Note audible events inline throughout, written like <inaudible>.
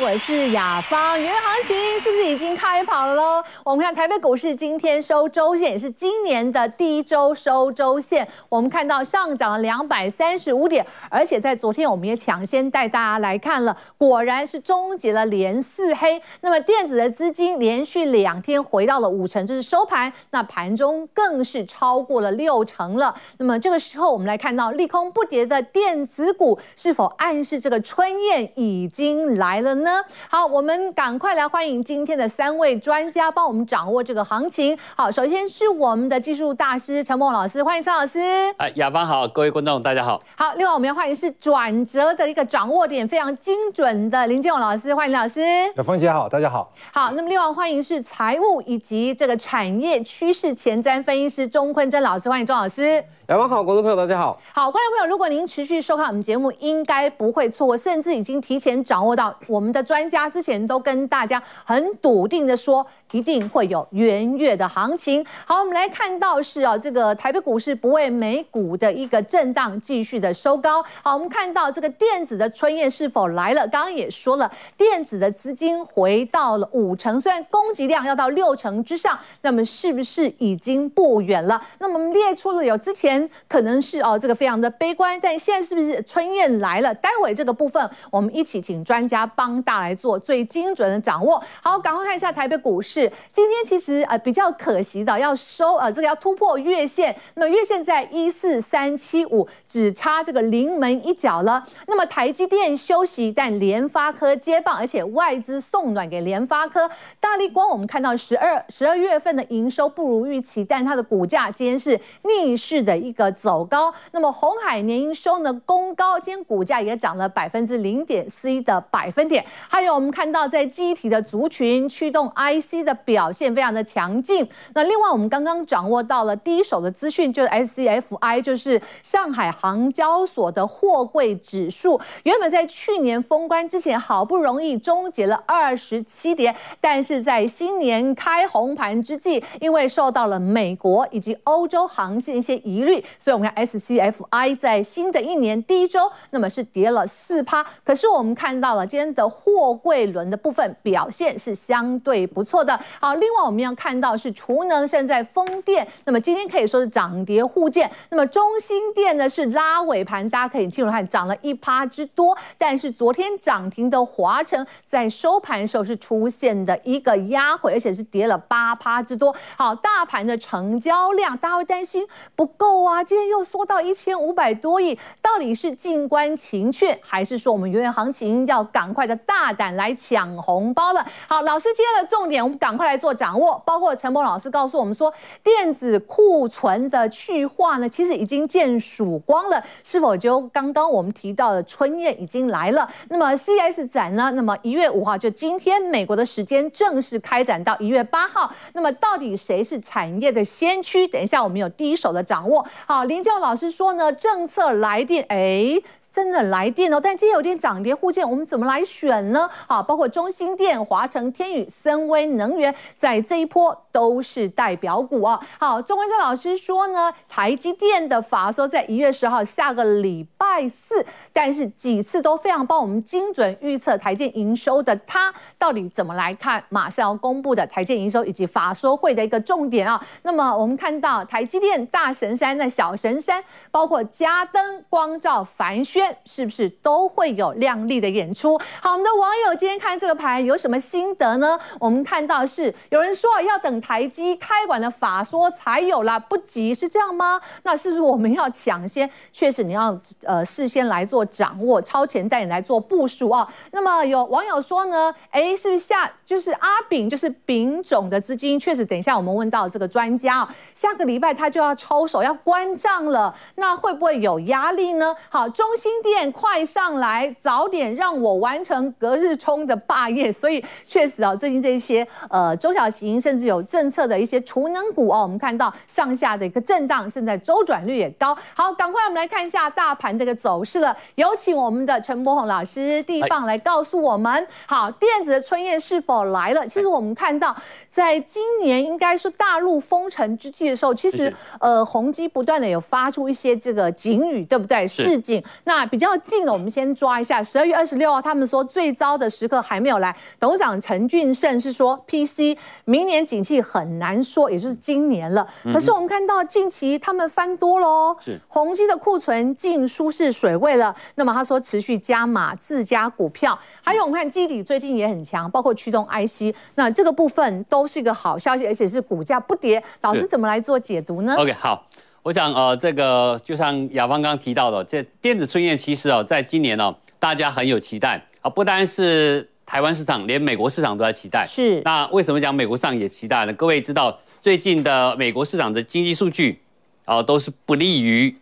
我是雅芳。元月行情是不是已经开跑了喽？我们看台北股市今天收周线，也是今年的第一周收周线。我们看到上涨了两百三十五点，而且在昨天我们也抢先带大家来看了，果然是终结了连四黑。那么电子的资金连续两天回到了五成，这是收盘。那盘中更是超过了六成了。那么这个时候我们来看到利空不跌的电子股，是否暗示这个春燕已经来了呢呢？好，我们赶快来欢迎今天的三位专家，帮我们掌握这个行情。好，首先是我们的技术大师陈梦老师，欢迎陈老师。哎，雅芳好，各位观众大家好。好，另外我们要欢迎是转折的一个掌握点非常精准的林建宏老师，欢迎林老师。雅芳姐好，大家好。好，那么另外欢迎是财务以及这个产业趋势前瞻分析师钟坤真老师，欢迎钟老师。雅芳好，观众朋友大家好。好，观众朋友，如果您持续收看我们节目，应该不会错过，甚至已经提前掌握到我们的专家之前都跟大家很笃定的说。一定会有元月的行情。好，我们来看到是啊，这个台北股市不为美股的一个震荡，继续的收高。好，我们看到这个电子的春燕是否来了？刚刚也说了，电子的资金回到了五成，虽然供给量要到六成之上，那么是不是已经不远了？那么我们列出了有之前可能是哦这个非常的悲观，但现在是不是春燕来了？待会这个部分我们一起请专家帮大来做最精准的掌握。好，赶快看一下台北股市。今天其实呃比较可惜的要收呃这个要突破月线，那么月线在一四三七五，只差这个临门一脚了。那么台积电休息，但联发科接棒，而且外资送暖给联发科。大力光我们看到十二十二月份的营收不如预期，但它的股价今天是逆势的一个走高。那么红海年营收呢公高，今天股价也涨了百分之零点四一的百分点。还有我们看到在机体的族群驱动 IC 的。表现非常的强劲。那另外，我们刚刚掌握到了第一手的资讯，就是 SCFI，就是上海航交所的货柜指数，原本在去年封关之前，好不容易终结了二十七跌，但是在新年开红盘之际，因为受到了美国以及欧洲航线一些疑虑，所以我们看 SCFI 在新的一年第一周，那么是跌了四趴。可是我们看到了今天的货柜轮的部分表现是相对不错的。好，另外我们要看到是储能，现在风电，那么今天可以说是涨跌互见。那么中心电呢是拉尾盘，大家可以进入看，涨了一趴之多。但是昨天涨停的华城在收盘的时候是出现的一个压回，而且是跌了八趴之多。好，大盘的成交量大家会担心不够啊，今天又缩到一千五百多亿，到底是静观情却，还是说我们元月行情要赶快的大胆来抢红包了？好，老师今天的重点，我们赶快。来做掌握，包括陈博老师告诉我们说，电子库存的去化呢，其实已经见曙光了。是否就刚刚我们提到的春燕已经来了？那么 C S 展呢？那么一月五号就今天美国的时间正式开展到一月八号。那么到底谁是产业的先驱？等一下我们有第一手的掌握。好，林教老师说呢，政策来电，哎。真的来电哦，但今天有点涨跌互见，我们怎么来选呢？好，包括中兴电、华城天宇、森威能源，在这一波都是代表股啊。好，钟文正老师说呢，台积电的法说在一月十号下个礼拜四，但是几次都非常帮我们精准预测台积营收的，他到底怎么来看？马上要公布的台积营收以及法说会的一个重点啊。那么我们看到台积电大神山的小神山，包括嘉登、光照、凡轩。是不是都会有亮丽的演出？好，我们的网友今天看这个盘有什么心得呢？我们看到是有人说要等台积开完了法说才有啦，不急是这样吗？那是不是我们要抢先？确实你要呃事先来做掌握，超前带你来做部署啊。那么有网友说呢，哎，是不是下就是阿炳就是丙种的资金？确实，等一下我们问到这个专家啊，下个礼拜他就要抽手要关账了，那会不会有压力呢？好，中兴电快上来，早点让我完成隔日冲的霸业。所以确实啊，最近这些呃中小型甚至有政策的一些储能股哦，我们看到上下的一个震荡，现在周转率也高。好，赶快我们来看一下大盘这个走势了。有请我们的陈柏宏老师第一棒来告诉我们。好，电子的春燕是否来了？其实我们看到，在今年应该说大陆封城之际的时候，其实呃宏基不断的有发出一些这个警语，对不对？市警。那那比较近的，我们先抓一下。十二月二十六号，他们说最糟的时刻还没有来。董事长陈俊盛是说，PC 明年景气很难说，也就是今年了。可是我们看到近期他们翻多喽，是宏基的库存进舒适水位了。那么他说持续加码自家股票，还有我们看基底最近也很强，包括驱动 IC，那这个部分都是一个好消息，而且是股价不跌。老师怎么来做解读呢？OK，好。我想，呃，这个就像雅芳刚刚提到的，这电子春燕其实哦，在今年哦，大家很有期待啊，不单是台湾市场，连美国市场都在期待。是。那为什么讲美国市场也期待呢？各位知道，最近的美国市场的经济数据啊，都是不利于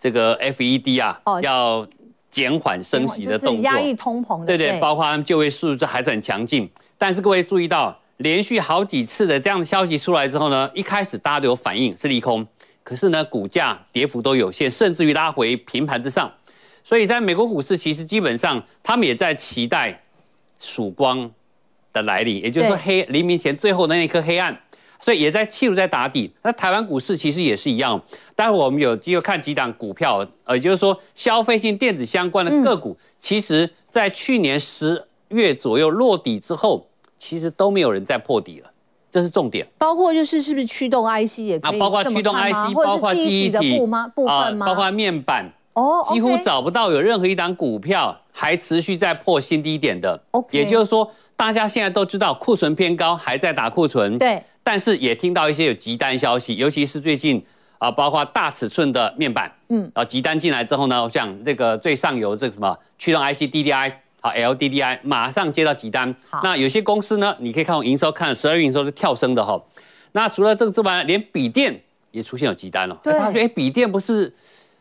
这个 FED 啊，哦、要减缓升息的动作，压抑通膨的。对对，包括他们就业数字还是很强劲。但是各位注意到，连续好几次的这样的消息出来之后呢，一开始大家都有反应，是利空。可是呢，股价跌幅都有限，甚至于拉回平盘之上，所以在美国股市，其实基本上他们也在期待曙光的来临，也就是说黑黎明前最后的那一颗黑暗，所以也在企图在打底。那台湾股市其实也是一样，待会我们有机会看几档股票，呃，也就是说消费性电子相关的个股，嗯、其实在去年十月左右落底之后，其实都没有人再破底了。这是重点，包括就是是不是驱动 IC 也可以，包括驱动 IC，包括记忆体吗？部分吗？包括面板哦，几乎找不到有任何一档股票还持续在破新低点的。也就是说，大家现在都知道库存偏高，还在打库存。对，但是也听到一些有急单消息，尤其是最近啊，包括大尺寸的面板，嗯，啊，急单进来之后呢，我想这个最上游这个什么驱动 IC DDI。好，LDDI 马上接到急单。那有些公司呢，你可以看我营收，看十二月营收是跳升的哈。那除了这个之外，连笔电也出现有急单了。对，大家觉得哎，笔电不是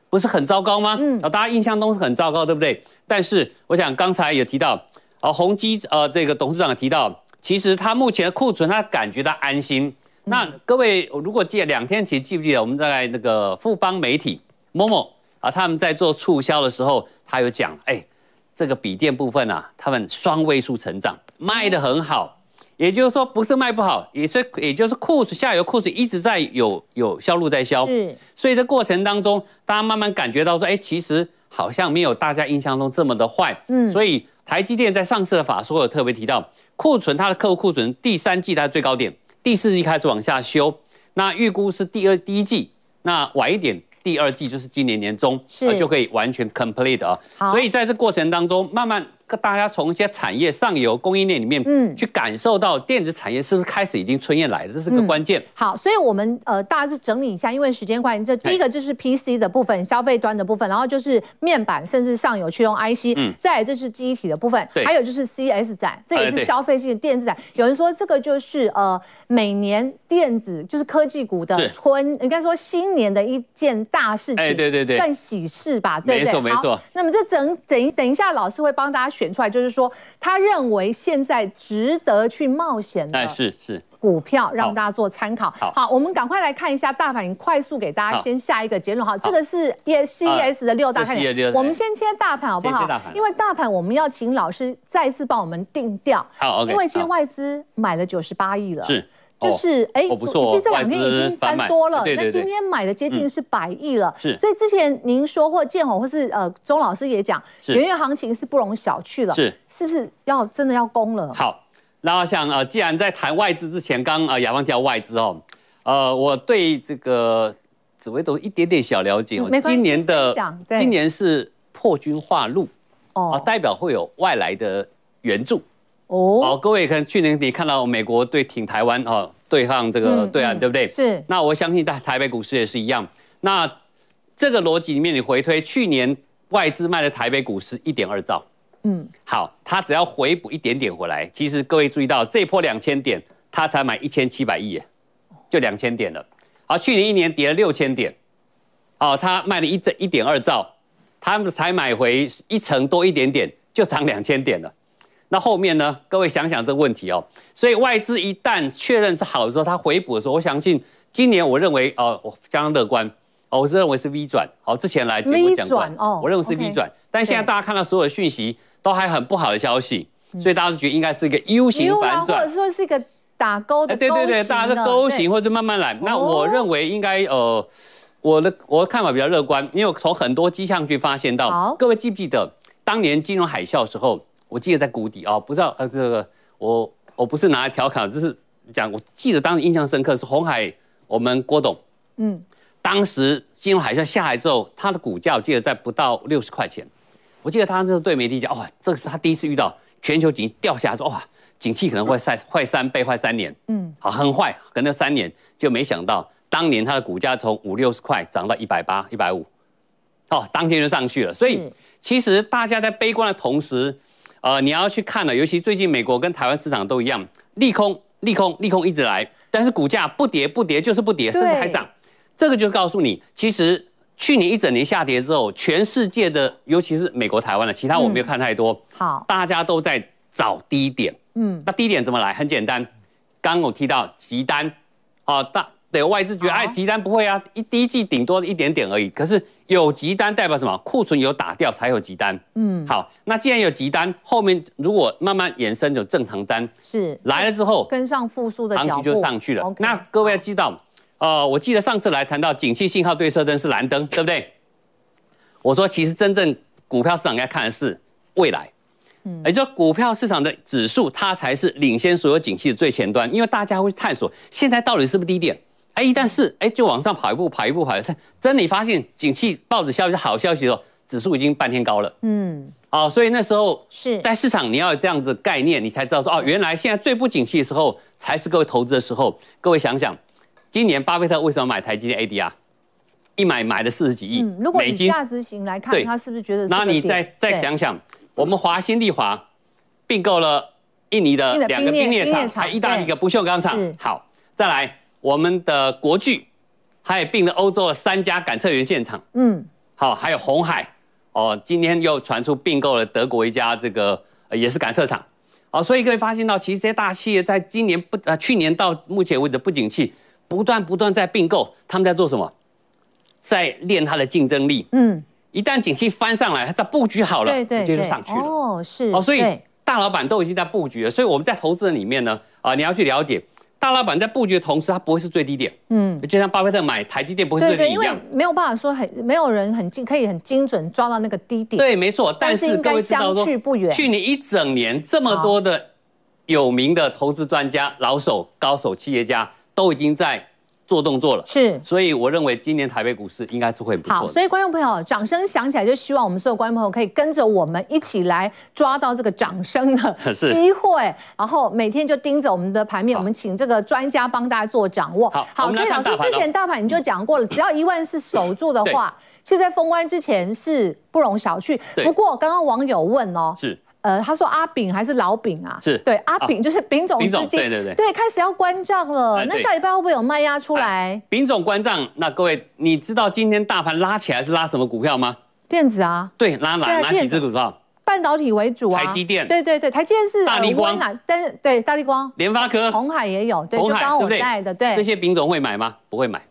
不是很糟糕吗？嗯，大家印象中是很糟糕，对不对？但是我想刚才有提到，呃，宏基呃这个董事长提到，其实他目前的库存他感觉到安心。嗯、那各位如果记得两天前记不记得我们在那个富邦媒体 Momo 啊，他们在做促销的时候，他有讲哎。这个笔电部分啊，他们双位数成长，卖得很好，也就是说不是卖不好，也是也就是库存下游库存一直在有有销路在销，是，所以这过程当中，大家慢慢感觉到说，哎，其实好像没有大家印象中这么的坏，嗯，所以台积电在上次的法说有特别提到，库存它的客户库存第三季它的最高点，第四季开始往下修，那预估是第二第一季，那晚一点。第二季就是今年年中，是就可以完全 complete 啊，所以在这过程当中，慢慢。大家从一些产业上游供应链里面，嗯，去感受到电子产业是不是开始已经春燕来了，这是个关键。好，所以我们呃大致整理一下，因为时间关系，这第一个就是 PC 的部分，消费端的部分，然后就是面板，甚至上游驱动 IC，嗯，再来这是记忆体的部分，对，还有就是 CS 展，这也是消费性的电子展。有人说这个就是呃每年电子就是科技股的春，应该说新年的一件大事情，哎，对对对，算喜事吧，对不对？没错没错。那么这整整等一下，老师会帮大家。选出来就是说，他认为现在值得去冒险的，是是股票，让大家做参考。好，好，我们赶快来看一下大盘，快速给大家先下一个结论。好，这个是 CES 的六大看点，我们先切大盘好不好？因为大盘我们要请老师再次帮我们定调。好，因为今天外资买了九十八亿了。是。就是哎，其实这两天已经翻多了，那今天买的接近是百亿了。是，所以之前您说或建宏或是呃钟老师也讲，元月行情是不容小觑了。是，是不是要真的要攻了？好，那我想呃，既然在谈外资之前，刚呃雅芳提到外资哦，呃，我对这个紫微斗一点点小了解哦。今年的今年是破军化禄哦，代表会有外来的援助。哦，好，各位可能去年底看到美国对挺台湾哦，对抗这个对岸，对不对？是。那我相信在台北股市也是一样。那这个逻辑里面，你回推去年外资卖的台北股市一点二兆，嗯，好，它只要回补一点点回来，其实各位注意到这一波两千点，它才买一千七百亿，就两千点了。好，去年一年跌了六千点，哦，它卖了一整一点二兆，他们才买回一成多一点点，就涨两千点了。那后面呢？各位想想这个问题哦。所以外资一旦确认是好的时候，它回补的时候，我相信今年我认为哦，我相当乐观哦，我是认为是 V 转。好，之前来节目讲过，哦，我认为是 V 转。但现在大家看到所有的讯息都还很不好的消息，所以大家都觉得应该是一个 U 型反转，或者说是一个打勾的。对对对，大家是勾型或者慢慢来。那我认为应该呃，我的我的看法比较乐观，因为从很多迹象去发现到，各位记不记得当年金融海啸的时候，我记得在谷底啊、哦，不知道呃这个我我不是拿来调侃，就是讲我记得当时印象深刻是红海，我们郭董，嗯，当时金融海啸下来之后，它的股价我记得在不到六十块钱，我记得他那时候对媒体讲，哇，这个是他第一次遇到全球景掉下来，说哇，景气可能会坏坏三倍坏三年，嗯，好很坏，可能三年就没想到。当年它的股价从五六十块涨到一百八、一百五，哦，当天就上去了。所以其实大家在悲观的同时，呃，你要去看了，尤其最近美国跟台湾市场都一样，利空、利空、利空一直来，但是股价不跌不跌就是不跌，甚至还涨。这个就告诉你，其实去年一整年下跌之后，全世界的，尤其是美国、台湾的，其他我没有看太多。好，大家都在找低点。嗯，那低点怎么来？很简单，刚刚我提到急单，哦，大。对外资觉得，哎，急单不会啊，一第一季顶多一点点而已。可是有急单代表什么？库存有打掉才有急单。嗯，好，那既然有急单，后面如果慢慢延伸有正常单，是来了之后跟上复苏的行情就上去了。那各位要知道，呃，我记得上次来谈到景气信号对射灯是蓝灯，对不对？我说其实真正股票市场应该看的是未来，嗯，也就是股票市场的指数，它才是领先所有景气的最前端，因为大家会探索现在到底是不是低点。哎，一旦是哎，就往上跑一步，跑一步，跑一步。真的，你发现景气报纸消息是好消息的时候，指数已经半天高了。嗯，哦，所以那时候是在市场，你要有这样子概念，你才知道说哦，原来现在最不景气的时候，才是各位投资的时候。各位想想，今年巴菲特为什么买台积电 ADR？一买买了四十几亿美金。如果以价值型来看，他是不是觉得是？那你再再想想，我们华新丽华并购了印尼的两个冰炼厂，还意大利一个不锈钢厂。好，再来。我们的国巨，还有并了欧洲的三家感测元件厂，嗯，好，还有红海，哦，今天又传出并购了德国一家这个也是感测厂，好，所以各位发现到，其实这些大企业在今年不呃去年到目前为止不景气，不断不断在并购，他们在做什么？在练它的竞争力，嗯，一旦景气翻上来，它在布局好了，对对，直接就上去了，哦，是，哦，所以大老板都已经在布局了，所以我们在投资人里面呢，啊，你要去了解。大老板在布局的同时，它不会是最低点。嗯，就像巴菲特买台积电不会是最低点一样。对对，因为没有办法说很没有人很精可以很精准抓到那个低点。对，没错。但是应该相去不远。去年一整年这么多的有名的投资专家、老手、高手、企业家都已经在。做动作了，是，所以我认为今年台北股市应该是会不错。好，所以观众朋友，掌声响起来，就希望我们所有观众朋友可以跟着我们一起来抓到这个掌声的 <laughs> 机会，然后每天就盯着我们的盘面，我们请这个专家帮大家做掌握。好，好，所以老师之前大盘你就讲过了，只要一万四守住的话，其实在封关之前是不容小觑。对。不过刚刚网友问哦，是。呃，他说阿炳还是老炳啊？是对，阿炳就是丙种资金，对对对，对，开始要关账了。那下礼拜会不会有卖压出来？丙种关账，那各位，你知道今天大盘拉起来是拉什么股票吗？电子啊，对，拉哪哪几只股票？半导体为主啊，台积电，对对对，台积电是大立光，但是对大立光、联发科、红海也有，对，就刚刚我带的，对，这些丙种会买吗？不会买。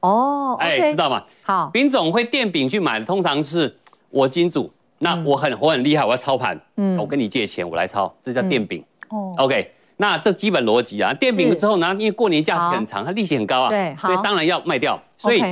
哦，哎，知道吗？好，丙种会电丙去买的，通常是我金主。那我很我很厉害，我要操盘，嗯，我跟你借钱，我来操，这叫电饼。哦，OK，那这基本逻辑啊，电饼之后呢，因为过年假期很长，它利息很高啊，对，所以当然要卖掉，所以。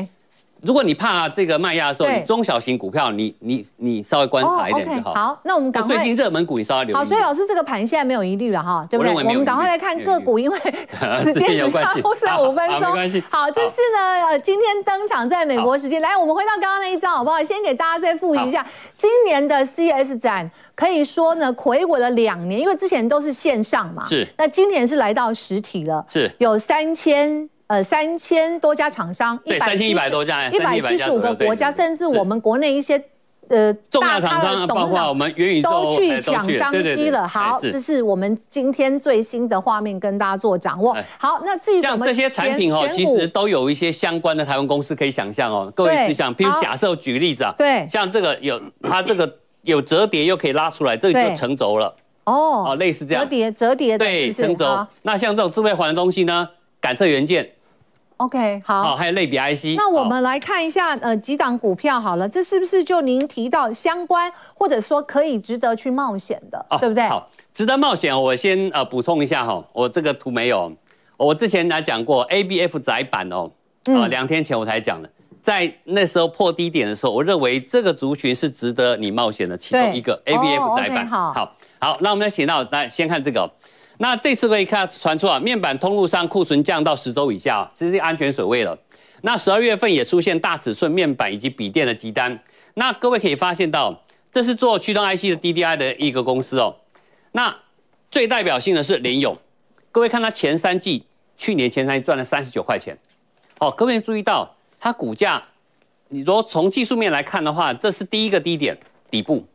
如果你怕这个卖压的时候，你中小型股票，你你你稍微观察一点就好。好，那我们赶快。最近热门股你稍微留意。好，所以老师这个盘现在没有疑虑了哈，对不对？我们赶快来看个股，因为 <laughs> 时间只剩下五分钟。好，这是呢，呃，今天登场在美国时间。来，我们回到刚刚那一张好不好？先给大家再复习一下，今年的 CES 展可以说呢，睽违了两年，因为之前都是线上嘛。是。那今年是来到实体了。是。有三千。呃，三千多家厂商，对，三千一百多家，一百七十五个国家，甚至我们国内一些呃重大厂商，包括我们元宇宙都去抢商机了。好，这是我们今天最新的画面，跟大家做掌握。好，那至于像这些产品哦，其实都有一些相关的台湾公司可以想象哦。各位去想，譬如假设举个例子啊，对，像这个有它这个有折叠又可以拉出来，这个就成轴了。哦，类似这样折叠折叠的，对，成轴。那像这种智慧环的东西呢，感测元件。OK，好，好，还有类比 IC。那我们来看一下，呃，几档股票好了，这是不是就您提到相关，或者说可以值得去冒险的，对不对？好，值得冒险，我先呃补充一下哈，我这个图没有，我之前来讲过 ABF 窄板哦，啊，两天前我才讲了，在那时候破低点的时候，我认为这个族群是值得你冒险的其中一个 ABF 窄板。好，好，那我们来写到，来先看这个。那这次可以看传出啊，面板通路上库存降到十周以下，其实是安全水位了。那十二月份也出现大尺寸面板以及笔电的急单。那各位可以发现到，这是做驱动 IC 的 DDI 的一个公司哦。那最代表性的是联咏，各位看它前三季，去年前三季赚了三十九块钱。哦，各位注意到它股价，你如果从技术面来看的话，这是第一个低点底部，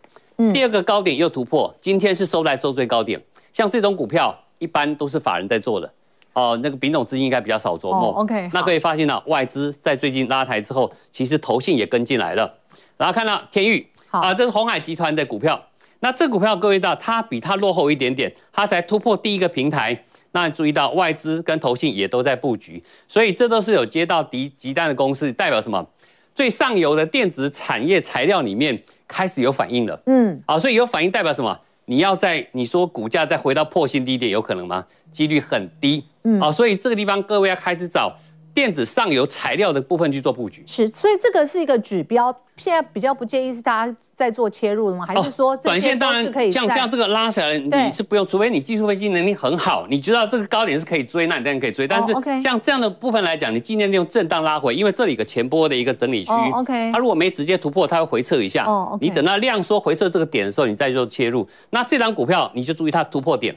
第二个高点又突破，今天是收在收最高点。像这种股票，一般都是法人在做的，哦，那个丙种资金应该比较少琢磨。OK，那可以发现呢，外资在最近拉抬之后，其实投信也跟进来了。然后看到天域，啊，这是鸿海集团的股票。那这股票各位知道，它比它落后一点点，它才突破第一个平台。那注意到外资跟投信也都在布局，所以这都是有接到敌急单的公司，代表什么？最上游的电子产业材料里面开始有反应了。嗯，好，所以有反应代表什么？你要在你说股价再回到破新低点有可能吗？几率很低。嗯，好，所以这个地方各位要开始找电子上游材料的部分去做布局。是，所以这个是一个指标。现在比较不建议是大家在做切入的吗？还是说短线当然可以像像这个拉起来，你是不用，除非你技术分析能力很好，你知道这个高点是可以追，那你当然可以追。但是像这样的部分来讲，你今天利用震荡拉回，因为这里有个前波的一个整理区，OK，它如果没直接突破，它会回撤一下。哦，你等到量缩回撤这个点的时候，你再做切入。那这张股票你就注意它突破点，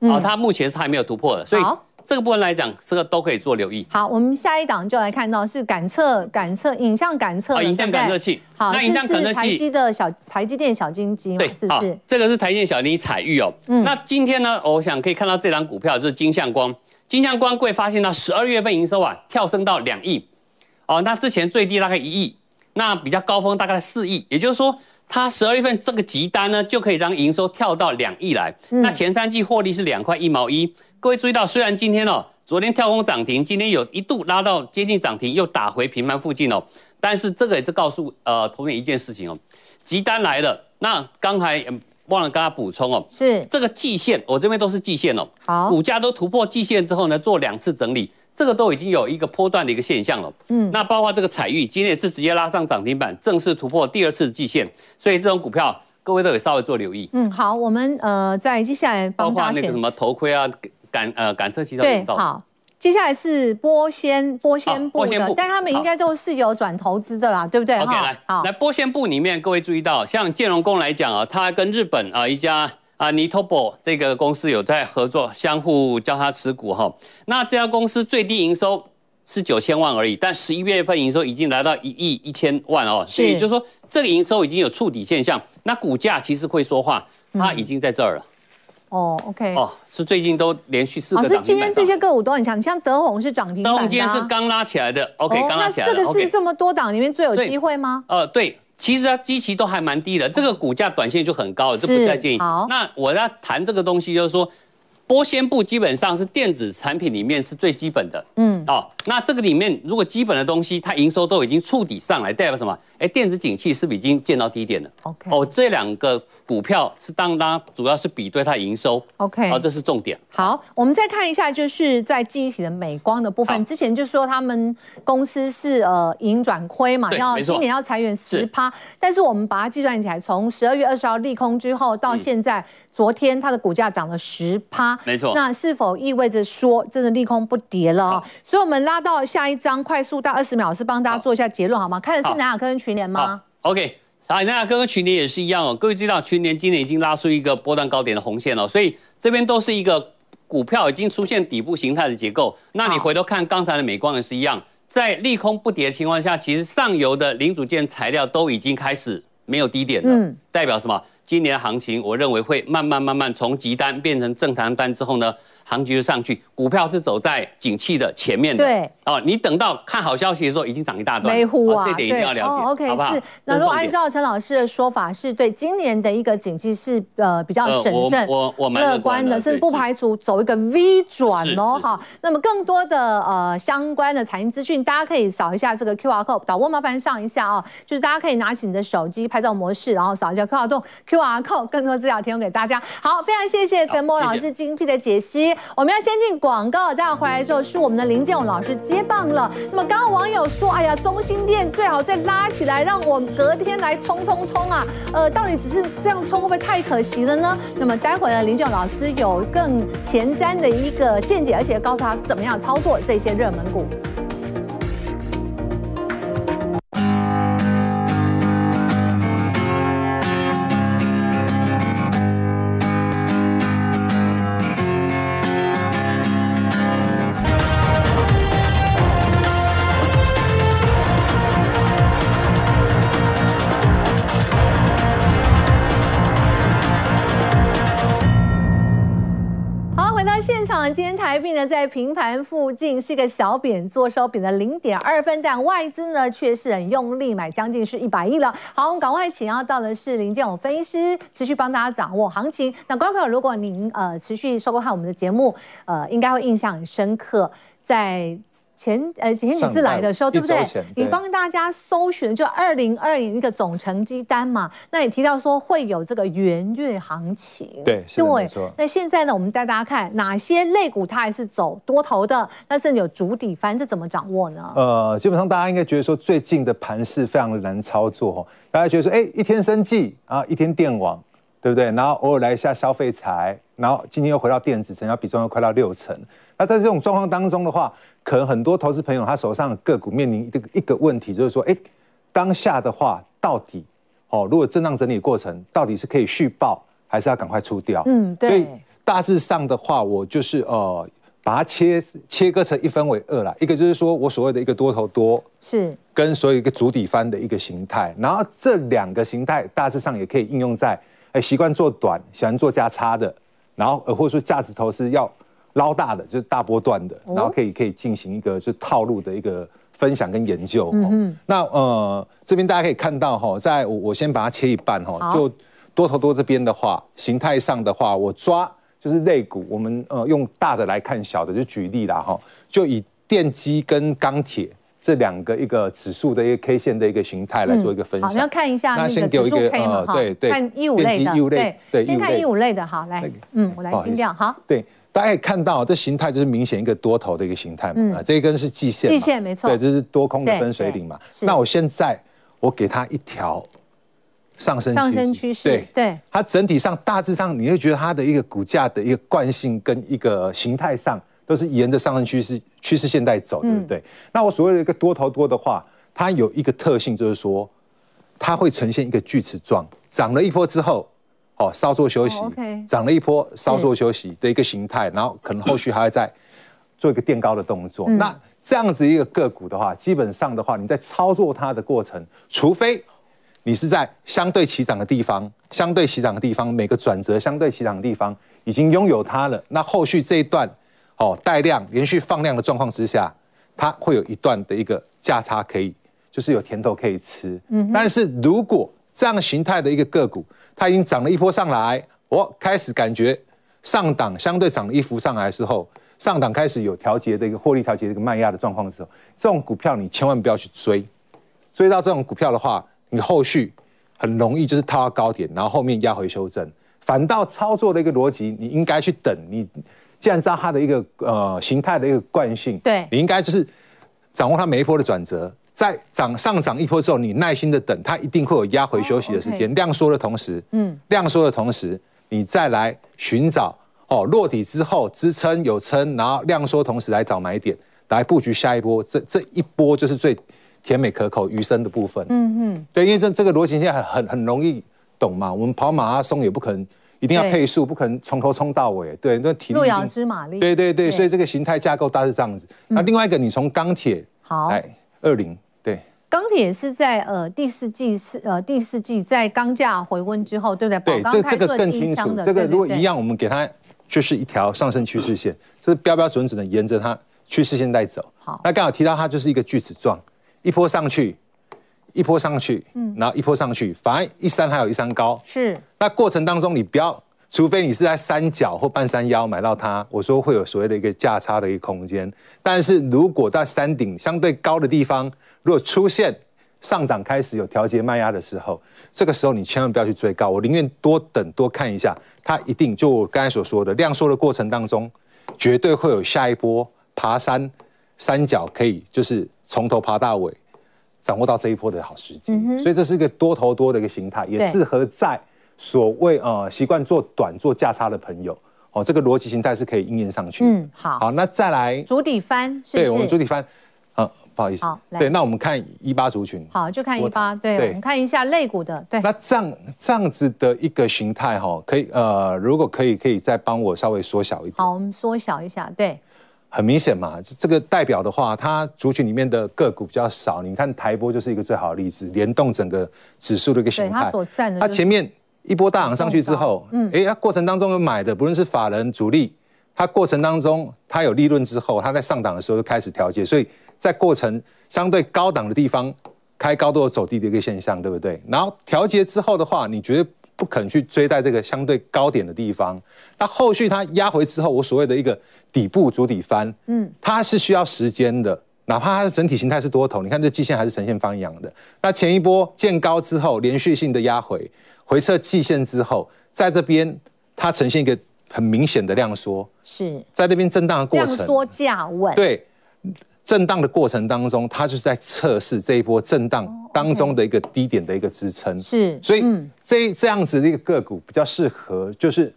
哦，它目前是还没有突破的，所以。这个部分来讲，这个都可以做留意。好，我们下一档就来看到是感测、感测、影像感测。影像感测器。好，那影像感测器。台积的小台积电小金鸡嘛，对，是不是？这个是台积电小金鸡采钰哦。嗯。那今天呢，我想可以看到这档股票就是金相光。金相光会发现到十二月份营收啊跳升到两亿。哦，那之前最低大概一亿，那比较高峰大概四亿，也就是说，它十二月份这个急单呢就可以让营收跳到两亿来。嗯。那前三季获利是两块一毛一。各位注意到，虽然今天哦，昨天跳空涨停，今天有一度拉到接近涨停，又打回平盘附近哦，但是这个也是告诉呃，同样一件事情哦，急单来了。那刚才忘了跟他补充哦，是这个季线，我这边都是季线哦，好，股价都突破季线之后呢，做两次整理，这个都已经有一个波段的一个现象了。嗯，那包括这个彩玉，今天也是直接拉上涨停板，正式突破第二次季线，所以这种股票各位都得稍微做留意。嗯，好，我们呃在接下来包括那个什么头盔啊。感呃感测器都对，好，接下来是波仙波仙部的，但他们应该都是有转投资的啦，对不对？OK，来，好，来波仙部里面，各位注意到，像建荣工来讲啊，他跟日本啊一家啊尼托博这个公司有在合作，相互交叉持股哈。那这家公司最低营收是九千万而已，但十一月份营收已经来到一亿一千万哦，所以就是说这个营收已经有触底现象，那股价其实会说话，它已经在这儿了。哦，OK，哦，是最近都连续四个涨停板。老师，今天这些个股都很强，像德宏是涨停板。德宏今天是刚拉起来的，OK，刚拉起来的。那这个是这么多档里面最有机会吗？呃，对，其实它基期都还蛮低的，这个股价短线就很高了，这不再建议。好，那我要谈这个东西，就是说。玻纤布基本上是电子产品里面是最基本的，嗯，哦，那这个里面如果基本的东西它营收都已经触底上来，代表什么？哎，电子景气是不是已经见到低点了？OK，哦，这两个股票是当当主要是比对它营收，OK，哦，这是重点。好，我们再看一下，就是在记忆体的美光的部分，之前就说他们公司是呃盈转亏嘛，要今年要裁员十趴，但是我们把它计算起来，从十二月二十号利空之后到现在。昨天它的股价涨了十趴，没错。那是否意味着说真的利空不跌了？好所以，我们拉到下一张，快速到二十秒，是帮大家做一下结论好吗？看的是南亚科跟群联吗？OK，好，南亚科跟群联也是一样哦。各位知道，群联今年已经拉出一个波段高点的红线了，所以这边都是一个股票已经出现底部形态的结构。那你回头看刚才的美光也是一样，在利空不跌的情况下，其实上游的零组件材料都已经开始没有低点了，嗯，代表什么？今年的行情，我认为会慢慢慢慢从急单变成正常单之后呢，行情就上去，股票是走在景气的前面的。对哦，你等到看好消息的时候，已经涨一大段。没糊啊，这点一定要了解。好不好？是。那如果按照陈老师的说法，是对今年的一个景气是呃比较审慎、我我乐观的，甚至不排除走一个 V 转哦。好，那么更多的呃相关的财经资讯，大家可以扫一下这个 QR code，导播麻烦上一下啊，就是大家可以拿起你的手机拍照模式，然后扫一下 QR code，QR code，更多资料提供给大家。好，非常谢谢陈波老师精辟的解析。我们要先进广告，待会回来的时候是我们的林建勇老师接棒了。那么刚刚网友说，哎呀，中心店最好再拉起来，让我隔天来冲冲冲啊！呃，到底只是这样冲会不会太可惜了呢？那么待会呢，林建勇老师有更前瞻的一个见解，而且告诉他怎么样操作这些热门股。台币呢在平盘附近是一个小贬，做收贬了零点二分，但外资呢却是很用力买，将近是一百亿了。好，我们赶快请要到的是林建勇分析师，持续帮大家掌握行情。那观众朋友，如果您呃持续收看我们的节目，呃，应该会印象很深刻，在。前呃前几次来的时候，对不对？你帮大家搜寻就二零二零一个总成绩单嘛，那你提到说会有这个元月行情，对，是没错。那现在呢，我们带大家看哪些类股它还是走多头的，那甚至有主底翻，这怎么掌握呢？呃，基本上大家应该觉得说最近的盘势非常的难操作哦，大家觉得说，哎，一天生技啊，一天电网，对不对？然后偶尔来一下消费财，然后今天又回到电子，成交比重又快到六成。那在这种状况当中的话，可能很多投资朋友他手上的个股面临一个一个问题，就是说，哎，当下的话到底，哦，如果震荡整理过程，到底是可以续报，还是要赶快出掉？嗯，对。所以大致上的话，我就是呃，把它切切割成一分为二啦。一个就是说我所谓的一个多头多，是跟所有一个主底翻的一个形态。然后这两个形态大致上也可以应用在，哎，习惯做短、喜欢做价差的，然后呃，或者说价值投资要。捞大的就是大波段的，然后可以可以进行一个就是套路的一个分享跟研究。嗯，那呃这边大家可以看到哈，在我我先把它切一半哈，就多头多这边的话，形态上的话，我抓就是类股，我们呃用大的来看小的，就举例啦哈，就以电机跟钢铁这两个一个指数的一个 K 线的一个形态来做一个分享。好，你要看一下那先给我一个呃对对，看一五类的，对，先看一五类的，好来，嗯，我来清掉，好，对。大家可以看到，这形态就是明显一个多头的一个形态啊，这一根是季线，季线没错，对，这是多空的分水岭嘛。那我现在我给它一条上升上升趋势，对对，它整体上大致上你会觉得它的一个股价的一个惯性跟一个形态上都是沿着上升趋势趋势线在走，对不对？嗯、那我所谓的一个多头多的话，它有一个特性就是说，它会呈现一个锯齿状，涨了一波之后。哦，稍作休息，涨、oh. 了一波，稍作休息的一个形态，然后可能后续还会再做一个垫高的动作。嗯、那这样子一个个股的话，基本上的话，你在操作它的过程，除非你是在相对起涨的地方，相对起涨的地方，每个转折相对起涨的地方已经拥有它了，那后续这一段哦带量连续放量的状况之下，它会有一段的一个价差可以，就是有甜头可以吃。嗯，但是如果这样形态的一个个股，它已经涨了一波上来，我开始感觉上档相对涨了一幅上来的时候，上档开始有调节的一个获利调节的一个卖压的状况的时候，这种股票你千万不要去追，追到这种股票的话，你后续很容易就是套到高点，然后后面压回修正。反倒操作的一个逻辑，你应该去等。你既然知道它的一个呃形态的一个惯性，对，你应该就是掌握它每一波的转折。在涨上涨一波之后，你耐心的等，它一定会有压回休息的时间。Oh. 量缩的同时，嗯，量缩的同时，你再来寻找哦，落底之后支撑有撑，然后量缩同时来找买点，来布局下一波。这这一波就是最甜美可口余生的部分。嗯嗯，对，因为这这个逻辑现在很很很容易懂嘛。我们跑马拉松也不可能一定要配速，不可能从头冲到尾。对，那体力。路遥知马力。对对对，所以这个形态架构大致这样子。那另外一个，你从钢铁好，哎，二零。钢铁是在呃第四季是呃第四季在钢价回温之后，对不对？对，这这个更清楚。这个如果一样，我们给它就是一条上升趋势线，这是标标准准的沿着它趋势线在走。好，那刚好提到它就是一个锯齿状，一波上去，一波上去，嗯，然后一波上去，反而一山还有一山高。是。那过程当中你不要，除非你是在山脚或半山腰买到它，我说会有所谓的一个价差的一个空间。但是如果在山顶相对高的地方，如果出现上档开始有调节卖压的时候，这个时候你千万不要去追高，我宁愿多等多看一下，它一定就我刚才所说的量缩的过程当中，绝对会有下一波爬山三角可以就是从头爬到尾，掌握到这一波的好时机。嗯、所以这是一个多头多的一个形态，也适合在所谓呃习惯做短做价差的朋友哦，这个逻辑形态是可以应验上去。嗯，好，好，那再来主底翻是是，对，我们主底翻。不好意思，好，对，那我们看一八族群，好，就看一八，对，我们看一下肋骨的，对，那这样这样子的一个形态哈，可以呃，如果可以，可以再帮我稍微缩小一点，好，我们缩小一下，对，很明显嘛，这个代表的话，它族群里面的个股比较少，你看台波就是一个最好的例子，联动整个指数的一个形态，它所占的，它前面一波大涨上去之后，嗯，哎，它过程当中有买的，不论是法人主力，它过程当中它有利润之后，它在上档的时候就开始调节，所以。在过程相对高档的地方开高都有走低的一个现象，对不对？然后调节之后的话，你绝对不肯去追在这个相对高点的地方。那后续它压回之后，我所谓的一个底部主底翻，嗯，它是需要时间的。哪怕它的整体形态是多头，你看这季线还是呈现方阳的。那前一波见高之后，连续性的压回，回撤季线之后，在这边它呈现一个很明显的量缩，是在这边震荡的过程，量缩价稳，对。震荡的过程当中，它就是在测试这一波震荡当中的一个低点的一个支撑。是，所以这这样子的一个个股比较适合，就是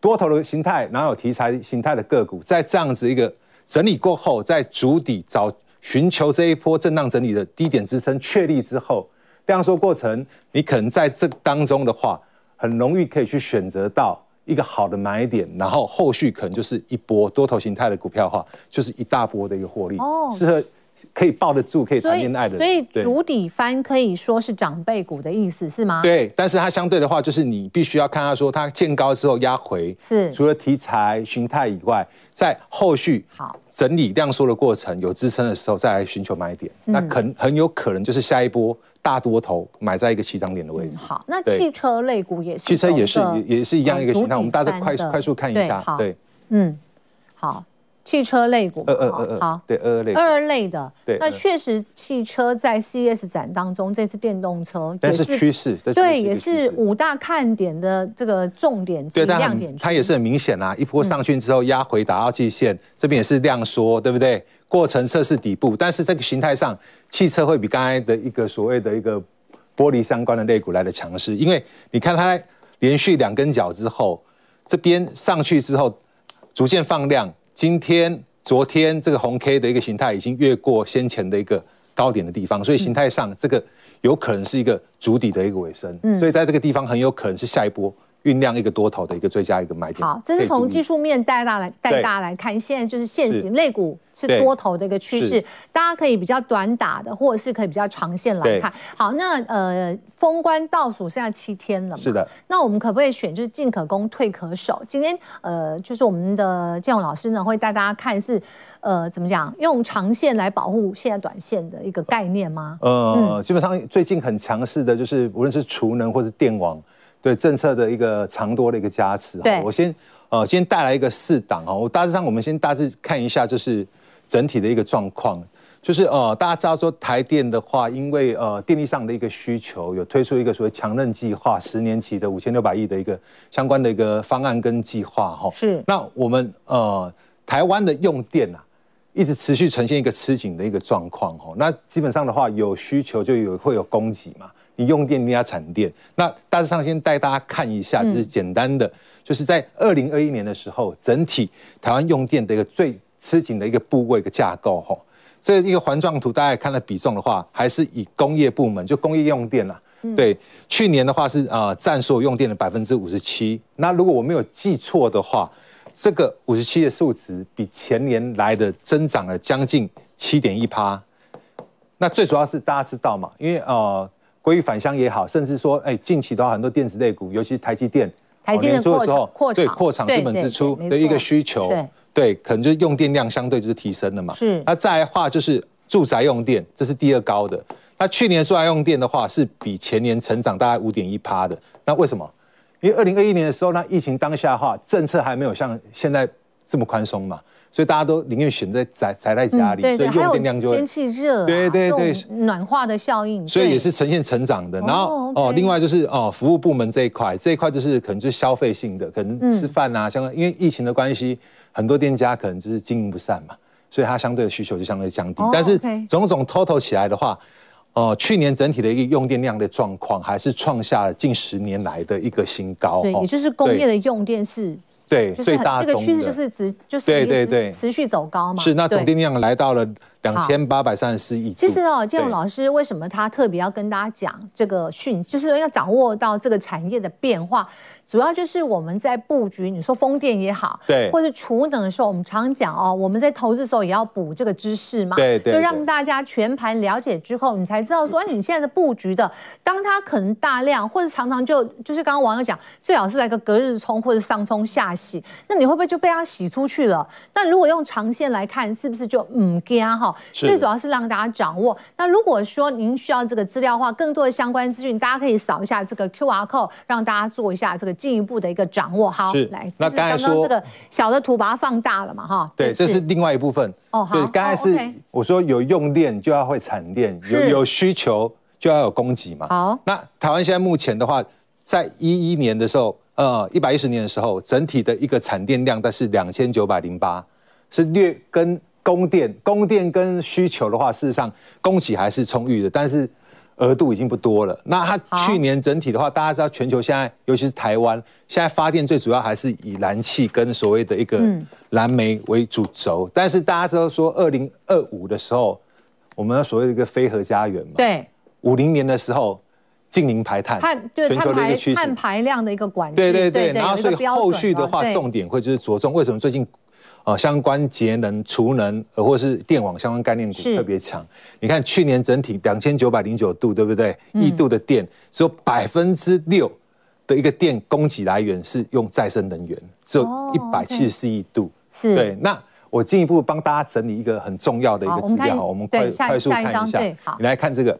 多头的形态，然后有题材形态的个股，在这样子一个整理过后，在主底找寻求这一波震荡整理的低点支撑确立之后，量缩过程，你可能在这当中的话，很容易可以去选择到。一个好的买点，然后后续可能就是一波多头形态的股票的话，就是一大波的一个获利，哦，适合可以抱得住、可以谈恋爱的。所以主底翻可以说是长辈股的意思是吗？对，但是它相对的话，就是你必须要看它说它见高之后压回，是除了题材形态以外，在后续好整理量缩的过程有支撑的时候，再来寻求买点，嗯、那很很有可能就是下一波。大多头买在一个起涨点的位置。好，那汽车类股也是，汽车也是也也是一样一个形态。我们大家快快速看一下。对，嗯，好，汽车类股，二二二二，好，对，二二类，二二类的。对，那确实，汽车在 CES 展当中，这次电动车也是趋势，对，也是五大看点的这个重点及亮点。它也是很明显啊，一波上去之后压回打到季线，这边也是量缩，对不对？过程测试底部，但是这个形态上，汽车会比刚才的一个所谓的一个玻璃相关的肋骨来的强势，因为你看它连续两根脚之后，这边上去之后逐渐放量，今天、昨天这个红 K 的一个形态已经越过先前的一个高点的地方，所以形态上这个有可能是一个筑底的一个尾声，所以在这个地方很有可能是下一波。酝酿一个多头的一个最佳一个买点。好，这是从技术面带大来带大家来看，现在就是现行类股是多头的一个趋势，大家可以比较短打的，或者是可以比较长线来看。好，那呃封关倒数剩下七天了嘛？是的。那我们可不可以选就是进可攻退可守？今天呃就是我们的建勇老师呢会带大家看是呃怎么讲用长线来保护现在短线的一个概念吗？呃，嗯、基本上最近很强势的就是无论是储能或是电网。对政策的一个长多的一个加持，我先呃先带来一个四档哈，我大致上我们先大致看一下，就是整体的一个状况，就是呃大家知道说台电的话，因为呃电力上的一个需求，有推出一个所谓强韧计划，十年期的五千六百亿的一个相关的一个方案跟计划哈。是。那我们呃台湾的用电啊，一直持续呈现一个吃紧的一个状况哈。那基本上的话，有需求就有会有供给嘛。你用电，你要产电。那大致上先带大家看一下，就是简单的，就是在二零二一年的时候，整体台湾用电的一个最吃紧的一个部位一个架构哈。这一个环状图，大家看的比重的话，还是以工业部门就工业用电啦。对，去年的话是啊占所有用电的百分之五十七。那如果我没有记错的话，这个五十七的数值比前年来的增长了将近七点一趴。那最主要是大家知道嘛，因为呃。归于返乡也好，甚至说，哎，近期的话，很多电子类股，尤其台积电，台积电的时候扩对扩厂资本支出的一个需求，对，对，可能就是用电量相对就是提升了嘛。是。那再来的话就是住宅用电，这是第二高的。那去年住宅用电的话是比前年成长大概五点一趴的。那为什么？因为二零二一年的时候，那疫情当下的话，政策还没有像现在这么宽松嘛。所以大家都宁愿选择宅宅在家里，嗯、所以用电量就会天气热、啊，对对对，暖化的效应，所以也是呈现成长的。然后哦，哦，另外就是哦，服务部门这一块，这一块就是可能就是消费性的，可能吃饭啊，相关、嗯、因为疫情的关系，很多店家可能就是经营不善嘛，所以它相对的需求就相对降低。哦、但是种种 total 起来的话，哦、呃，去年整体的一个用电量的状况，还是创下了近十年来的一个新高。对，也就是工业的用电是。对，最大这个趋势就是直，就是对对对，持续走高嘛。是，那总定量来到了两千八百三十四亿。其实哦，建勇老师为什么他特别要跟大家讲这个讯，就是说要掌握到这个产业的变化。主要就是我们在布局，你说风电也好，对，或是储能的时候，我们常讲哦，我们在投资的时候也要补这个知识嘛，对，对，就让大家全盘了解之后，你才知道说，哎，你现在的布局的，当它可能大量或者常常就就是刚刚网友讲，最好是来个隔日冲或者上冲下洗，那你会不会就被它洗出去了？那如果用长线来看，是不是就嗯惊哈？最主要是让大家掌握。那如果说您需要这个资料的话，更多的相关资讯，大家可以扫一下这个 QR code，让大家做一下这个。进一步的一个掌握，好，是来，那刚刚说这个小的图把它放大了嘛，哈，对，这是另外一部分。哦，好，对，刚才是我说有用电就要会产电，有有需求就要有供给嘛。好，那台湾现在目前的话，在一一年的时候，呃，一百一十年的时候，整体的一个产电量，但是两千九百零八，是略跟供电，供电跟需求的话，事实上供给还是充裕的，但是。额度已经不多了。那它去年整体的话，大家知道全球现在，尤其是台湾，现在发电最主要还是以燃气跟所谓的一个燃煤为主轴。但是大家知道说，二零二五的时候，我们所谓的一个非核家园嘛，对，五零年的时候净零排碳，全球的一个趋势，碳排量的一个管制，对对对。然后所以后续的话，重点会就是着重为什么最近。呃，相关节能、储能，呃，或是电网相关概念股特别强。你看去年整体两千九百零九度，对不对？一度的电，只有百分之六的一个电供给来源是用再生能源，只有一百七十四亿度。是，对。那我进一步帮大家整理一个很重要的一个资料，我们快快速看一下。你来看这个，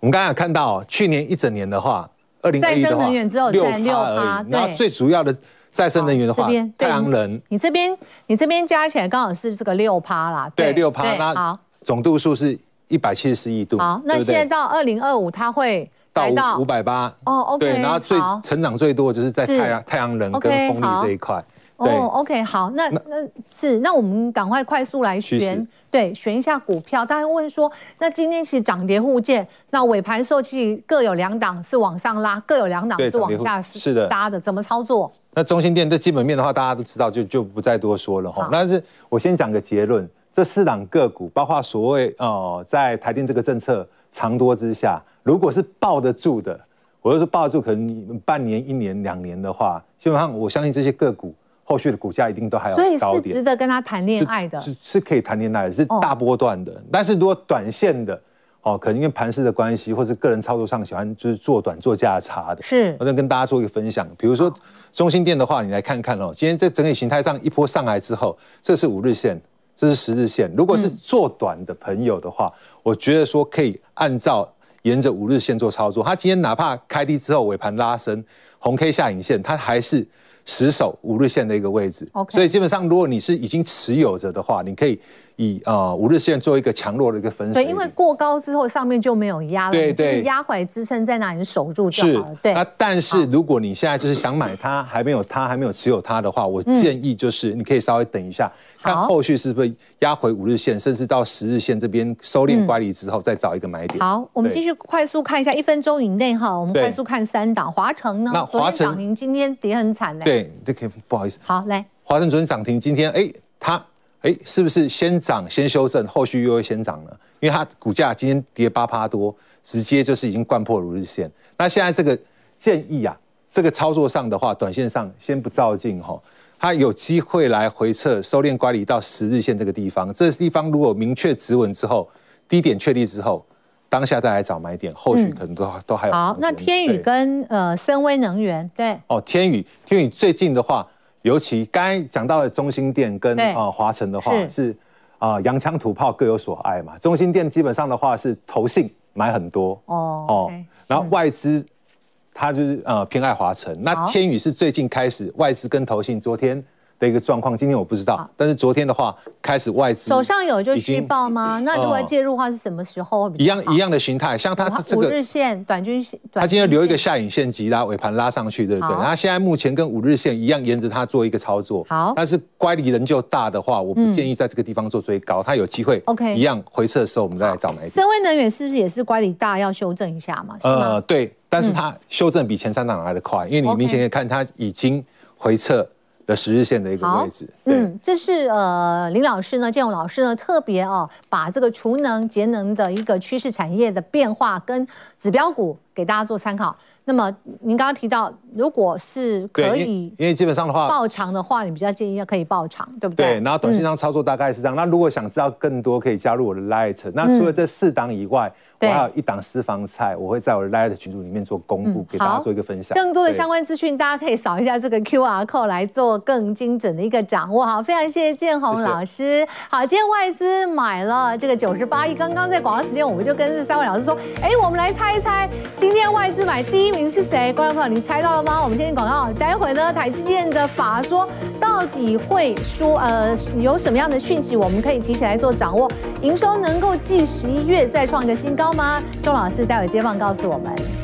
我们刚刚有看到，去年一整年的话，二零二一的话，六趴，然后最主要的。再生能源的话，太阳能，你这边你这边加起来刚好是这个六趴啦，对，六趴，那总度数是一百七十四亿度。好，那现在到二零二五，它会到五百八。哦，OK，对，然后最成长最多的就是在太阳太阳能跟风力这一块。哦，OK，好，那那是那我们赶快快速来选，对，选一下股票。大家问说，那今天其实涨跌互见，那尾盘时候其实各有两档是往上拉，各有两档是往下杀的，怎么操作？那中心店这基本面的话，大家都知道，就就不再多说了哈。但是我先讲个结论，这四档个股，包括所谓呃，在台电这个政策长多之下，如果是抱得住的，我就是抱得住，可能半年、一年、两年的话，基本上我相信这些个股。后续的股价一定都还有高点，所以是值得跟他谈恋爱的，是是，是可以谈恋爱的，是大波段的。哦、但是如果短线的，哦，可能因为盘势的关系，或者个人操作上喜欢就是做短做价差的，是。我再跟大家做一个分享，比如说中心店的话，你来看看哦，今天在整体形态上一波上来之后，这是五日线，这是十日线。如果是做短的朋友的话，嗯、我觉得说可以按照沿着五日线做操作。它今天哪怕开低之后尾盘拉升，红 K 下影线，它还是。死守五日线的一个位置，Okay. 所以基本上，如果你是已经持有着的话，你可以以呃五日线做一个强弱的一个分析。对，因为过高之后上面就没有压了，对对，压回支撑在那里守住就好了。对。那但是如果你现在就是想买它，还没有它还没有持有它的话，我建议就是你可以稍微等一下，看后续是不是压回五日线，甚至到十日线这边收敛乖离之后，再找一个买点。好，我们继续快速看一下，一分钟以内哈，我们快速看三档。华城呢？那华城涨停今天跌很惨嘞。对，这可以不好意思。好，来，华城昨天涨停，今天哎，它哎是不是先涨先修正，后续又会先涨呢？因为它股价今天跌八趴多，直接就是已经掼破五日线。那现在这个建议啊，这个操作上的话，短线上先不照进哈，它有机会来回撤收敛乖离到十日线这个地方。这个地方如果明确止稳之后，低点确立之后。当下再来找买点，后续可能都、嗯、都还有。好，那天宇跟呃深威能源，对。哦，天宇，天宇最近的话，尤其刚才讲到的中心店跟呃华晨的话，是，是啊，洋枪土炮各有所爱嘛。中心店基本上的话是投信买很多哦哦然后外资他就是呃偏爱华晨。那天宇是最近开始外资跟投信昨天的一个状况，今天我不知道，但是昨天的话开始外资手上有就续报吗？那如果介入的话是什么时候？一样一样的形态，像它这个五日线、短均线，它今天留一个下影线急拉，尾盘拉上去，对不对？然后现在目前跟五日线一样，沿着它做一个操作。好，但是乖离仍旧大的话，我不建议在这个地方做追高，它有机会 OK 一样回撤的时候，我们再来找买点。深威能源是不是也是乖离大，要修正一下嘛？呃，对，但是它修正比前三档来的快，因为你明显可以看它已经回撤。的十日线的一个位置，嗯，这是呃林老师呢，建勇老师呢特别哦，把这个储能节能的一个趋势产业的变化跟指标股给大家做参考。那么您刚刚提到，如果是可以，因为基本上的话，爆长的话，你比较建议要可以爆长，对不对？对，然后短线上操作大概是这样。那如果想知道更多，可以加入我的 Light。那除了这四档以外，我还有一档私房菜，我会在我的 Light 群组里面做公布，给大家做一个分享。更多的相关资讯，大家可以扫一下这个 QR code 来做更精准的一个掌握。好，非常谢谢建宏老师。好，今天外资买了这个九十八亿。刚刚在广告时间，我们就跟这三位老师说，哎，我们来猜一猜，今天外资买第一名是谁？观众朋友，你猜到了吗？我们先进广告，待会呢，台积电的法说到底会说呃有什么样的讯息，我们可以提前来做掌握，营收能够继十一月再创一个新高吗？钟老师待会接棒告诉我们。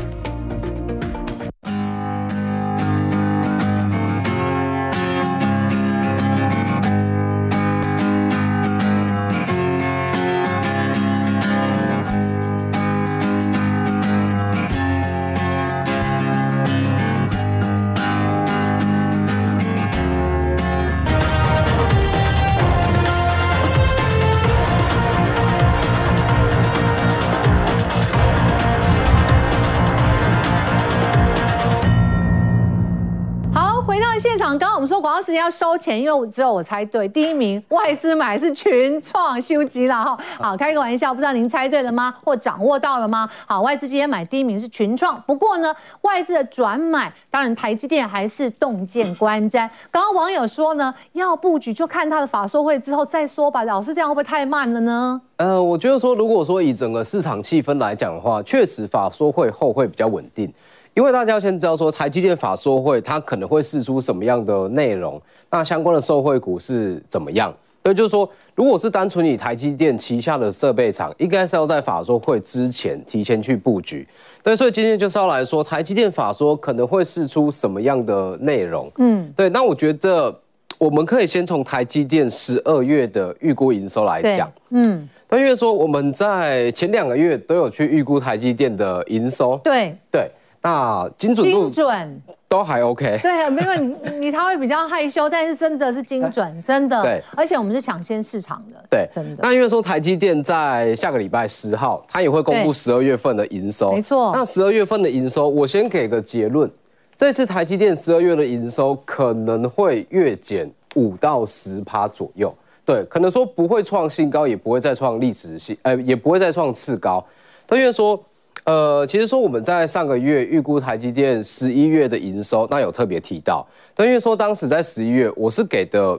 要收钱，因为只有我猜对。第一名外资买是群创修吉了哈。好，开个玩笑，不知道您猜对了吗？或掌握到了吗？好，外资今天买第一名是群创。不过呢，外资的转买，当然台积电还是洞见观瞻。刚刚网友说呢，要布局就看他的法说会之后再说吧。老师这样会不会太慢了呢？呃，我觉得说，如果说以整个市场气氛来讲的话，确实法说会后会比较稳定。因为大家要先知道说，台积电法说会它可能会释出什么样的内容，那相关的受惠股是怎么样？对，就是说，如果是单纯以台积电旗下的设备厂，应该是要在法说会之前提前去布局。对，所以今天就是要来说，台积电法说可能会释出什么样的内容？嗯，对。那我觉得我们可以先从台积电十二月的预估营收来讲。嗯，因为说我们在前两个月都有去预估台积电的营收。对，对。那精准度精准。都还 OK，对，没有你你他会比较害羞，但是真的是精准，<laughs> 真的，对，而且我们是抢先市场的，对，真的。那因为说台积电在下个礼拜十号，它也会公布十二月份的营收，没错。那十二月份的营收，我先给个结论，这次台积电十二月的营收可能会月减五到十趴左右，对，可能说不会创新高，也不会再创历史新，呃，也不会再创次高，但因为说。呃，其实说我们在上个月预估台积电十一月的营收，那有特别提到，但因为说当时在十一月，我是给的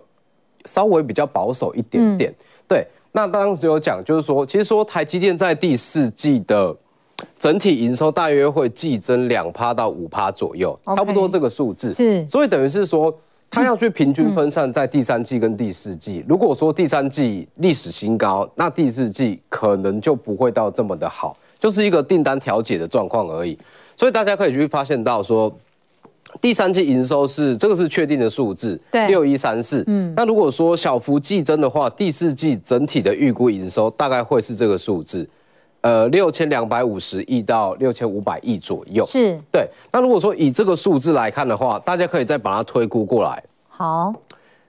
稍微比较保守一点点，嗯、对，那当时有讲就是说，其实说台积电在第四季的整体营收大约会季增两趴到五趴左右，okay, 差不多这个数字是，所以等于是说，<coughs> 它要去平均分散在第三季跟第四季。如果说第三季历史新高，那第四季可能就不会到这么的好。就是一个订单调节的状况而已，所以大家可以去发现到说，第三季营收是这个是确定的数字，对，六一三四。嗯，那如果说小幅季增的话，第四季整体的预估营收大概会是这个数字，呃，六千两百五十亿到六千五百亿左右。是，对。那如果说以这个数字来看的话，大家可以再把它推估过来。好。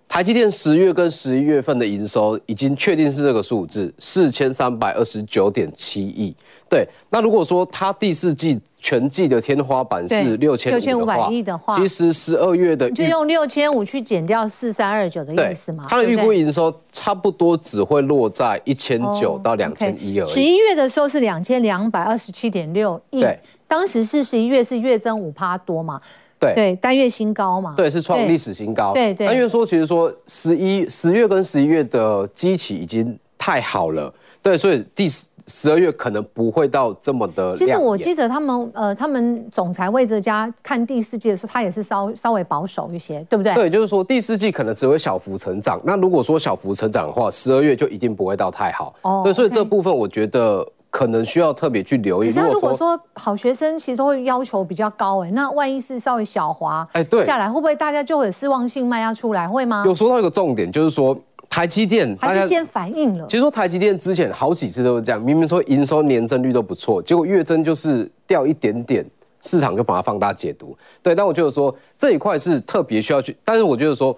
台积电十月跟十一月份的营收已经确定是这个数字，四千三百二十九点七亿。对，那如果说它第四季全季的天花板是六千六千五百亿的话，其实十二月的就用六千五去减掉四三二九的意思嘛？它的预估营收差不多只会落在一千九到两千一而已。十一月的时候是两千两百二十七点六亿，对，当时是十一月是月增五趴多嘛。对对，单月新高嘛，对，是创历史新高。对对，单月说其实说十一十月跟十一月的基期已经太好了，对，所以第十二月可能不会到这么的。其实我记得他们呃，他们总裁魏哲家看第四季的时候，他也是稍稍微保守一些，对不对？对，就是说第四季可能只会小幅成长。那如果说小幅成长的话，十二月就一定不会到太好。哦，对，所以这部分我觉得。可能需要特别去留意。可是如果说好学生其实都会要求比较高哎，那万一是稍微小滑哎，对，下来会不会大家就会有失望性卖压出来？会吗？有说到一个重点，就是说台积电还是先反应了。其实说台积电之前好几次都是这样，明明说营收年增率都不错，结果月增就是掉一点点，市场就把它放大解读。对，但我觉得说这一块是特别需要去，但是我觉得说，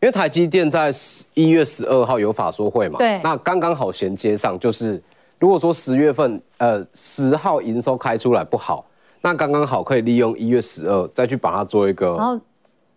因为台积电在一月十二号有法说会嘛，对，那刚刚好衔接上就是。如果说十月份，呃，十号营收开出来不好，那刚刚好可以利用一月十二再去把它做一个，然后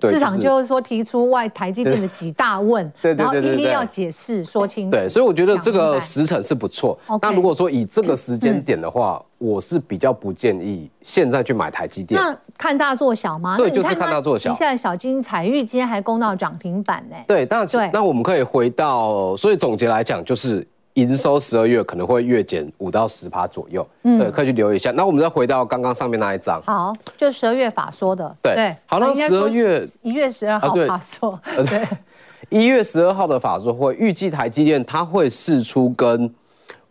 市场就是说提出外台积电的几大问，对，然后一定要解释说清楚。对，所以我觉得这个时辰是不错。那如果说以这个时间点的话，我是比较不建议现在去买台积电。那看大做小吗？对，就是看大做小。现在小金彩玉今天还攻到涨停板呢。对，那对，那我们可以回到，所以总结来讲就是。营收十二月可能会月减五到十趴左右，嗯，对，可以去留意一下。那我们再回到刚刚上面那一张，好，就十二月法说的，对对，好，那十二月一月十二号法说，对，<laughs> 一月十二号的法说会预计台积电它会释出跟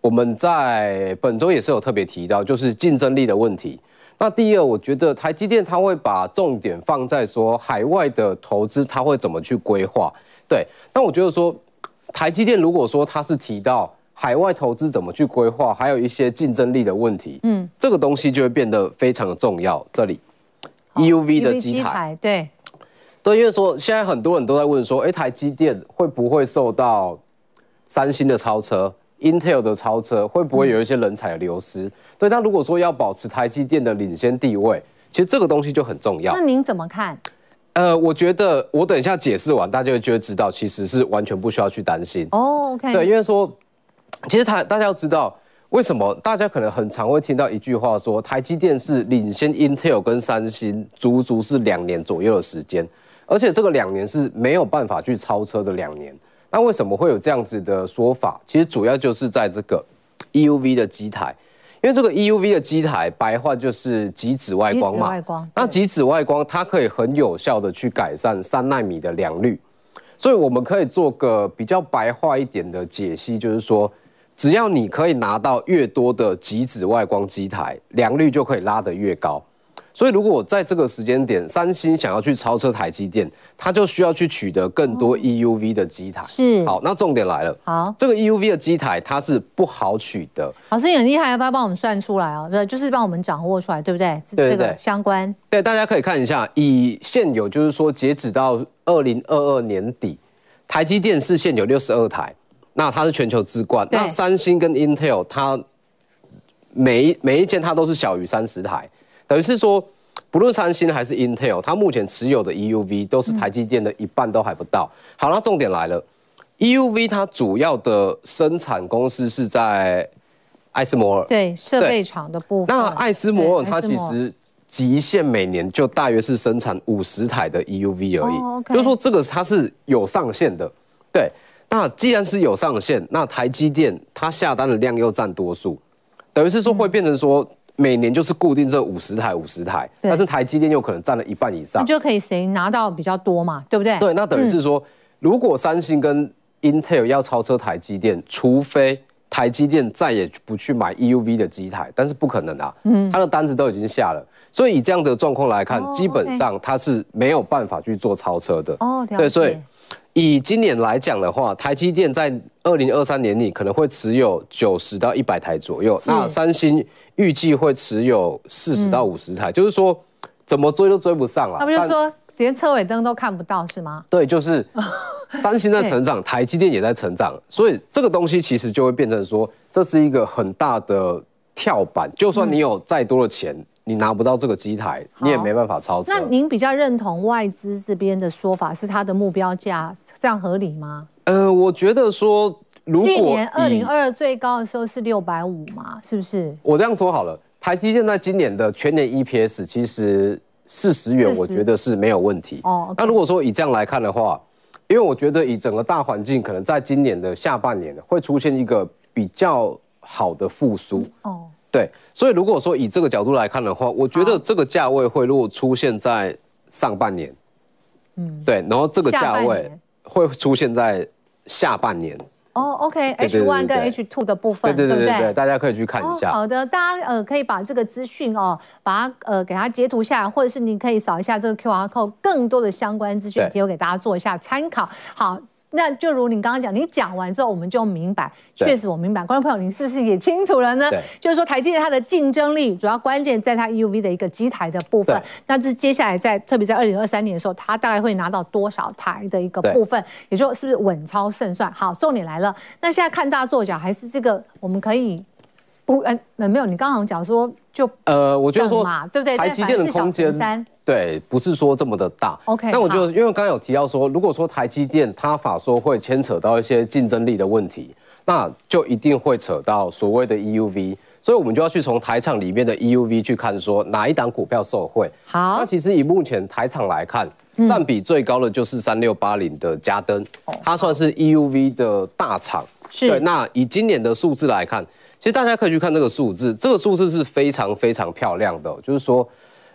我们在本周也是有特别提到，就是竞争力的问题。那第二，我觉得台积电它会把重点放在说海外的投资，它会怎么去规划？对，那我觉得说。台积电如果说它是提到海外投资怎么去规划，还有一些竞争力的问题，嗯，这个东西就会变得非常的重要。这里，EUV 的机台，对，对，因为说现在很多人都在问说，哎，台积电会不会受到三星的超车、Intel 的超车，会不会有一些人才的流失？嗯、对，但如果说要保持台积电的领先地位，其实这个东西就很重要。那您怎么看？呃，我觉得我等一下解释完，大家就会知道，其实是完全不需要去担心。哦，OK。对，因为说，其实他大家要知道，为什么大家可能很常会听到一句话说，台积电是领先 Intel 跟三星足足是两年左右的时间，而且这个两年是没有办法去超车的两年。那为什么会有这样子的说法？其实主要就是在这个 EUV 的机台。因为这个 EUV 的机台，白话就是极紫外光嘛。外光。那极紫外光它可以很有效的去改善三纳米的良率，所以我们可以做个比较白话一点的解析，就是说，只要你可以拿到越多的极紫外光机台，良率就可以拉得越高。所以，如果我在这个时间点，三星想要去超车台积电，它就需要去取得更多 EUV 的机台。是，好，那重点来了。好，这个 EUV 的机台它是不好取得。老师你很厉害，要不要帮我们算出来哦？对，就是帮我们掌握出来，对不对？对对对，相关。对，大家可以看一下，以现有就是说，截止到二零二二年底，台积电是现有六十二台，那它是全球之冠。那三星跟 Intel，它每一每一间它都是小于三十台。等于是说，不论三星还是 Intel，它目前持有的 EUV 都是台积电的一半都还不到。好，那重点来了，EUV 它主要的生产公司是在艾斯摩尔，对，设备厂的部分。那艾斯摩尔它其实极限每年就大约是生产五十台的 EUV 而已，就是说这个它是有上限的。对，那既然是有上限，那台积电它下单的量又占多数，等于是说会变成说。每年就是固定这五十台五十台，但是台积电有可能占了一半以上，那就可以谁拿到比较多嘛，对不对？对，那等于是说，如果三星跟 Intel 要超车台积电，除非台积电再也不去买 EUV 的机台，但是不可能啊，嗯，它的单子都已经下了，所以以这样子的状况来看，基本上它是没有办法去做超车的。哦，对，所以。以今年来讲的话，台积电在二零二三年里可能会持有九十到一百台左右，那三星预计会持有四十到五十台，嗯、就是说怎么追都追不上了。他不就说连车尾灯都看不到是吗？对，就是 <laughs> 三星在成长，台积电也在成长，所以这个东西其实就会变成说，这是一个很大的跳板，就算你有再多的钱。嗯你拿不到这个机台，你也没办法超车。那您比较认同外资这边的说法，是它的目标价这样合理吗？呃，我觉得说，如果去年二零二二最高的时候是六百五嘛，是不是？我这样说好了，台积电在今年的全年 EPS 其实四十元，我觉得是没有问题。哦，那如果说以这样来看的话，因为我觉得以整个大环境，可能在今年的下半年会出现一个比较好的复苏。哦，对，所以如果说以这个角度来看的话，我觉得这个价位会如果出现在上半年，嗯，对，然后这个价位会出现在下半年。哦，OK，H one 跟 H two 的部分，对对对对，大家可以去看一下。好的，大家呃可以把这个资讯哦，把它呃给它截图下来，或者是你可以扫一下这个 QR code，更多的相关资讯提供给大家做一下参考。好。那就如你刚刚讲，你讲完之后我们就明白，确实我明白。观众朋友，你是不是也清楚了呢？就是说台积电它的竞争力主要关键在它 EUV 的一个机台的部分。那这接下来在特别在二零二三年的时候，它大概会拿到多少台的一个部分？也就是不是稳超胜算？好，重点来了。那现在看大做小还是这个，我们可以不？嗯，没有，你刚刚讲说就呃，我觉得说对不对？台积电的空间。对，不是说这么的大。OK，那我就因为刚刚有提到说，如果说台积电它法说会牵扯到一些竞争力的问题，那就一定会扯到所谓的 EUV，所以我们就要去从台厂里面的 EUV 去看说哪一档股票受惠。好，那其实以目前台厂来看，占比最高的就是三六八零的嘉登，它算是 EUV 的大厂。是，对。那以今年的数字来看，其实大家可以去看这个数字，这个数字是非常非常漂亮的，就是说。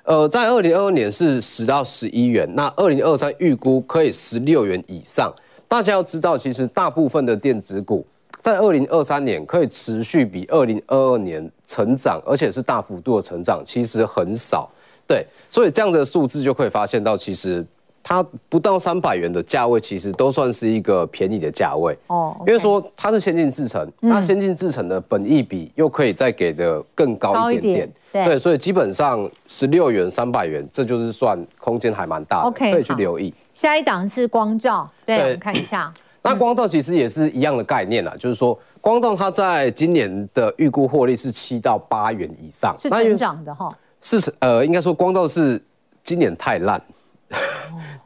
呃，在二零二二年是十到十一元，那二零二三预估可以十六元以上。大家要知道，其实大部分的电子股在二零二三年可以持续比二零二二年成长，而且是大幅度的成长，其实很少。对，所以这样的数字就可以发现到，其实。它不到三百元的价位，其实都算是一个便宜的价位哦。因为说它是先进制程，那先进制程的本益比又可以再给的更高一点点，对，所以基本上十六元、三百元，这就是算空间还蛮大的，可以去留意。下一档是光照，对，<clears throat> 我们看一下。那光照其实也是一样的概念啦，就是说光照它在今年的预估获利是七到八元以上，是成长的哈。是呃，应该说光照是今年太烂。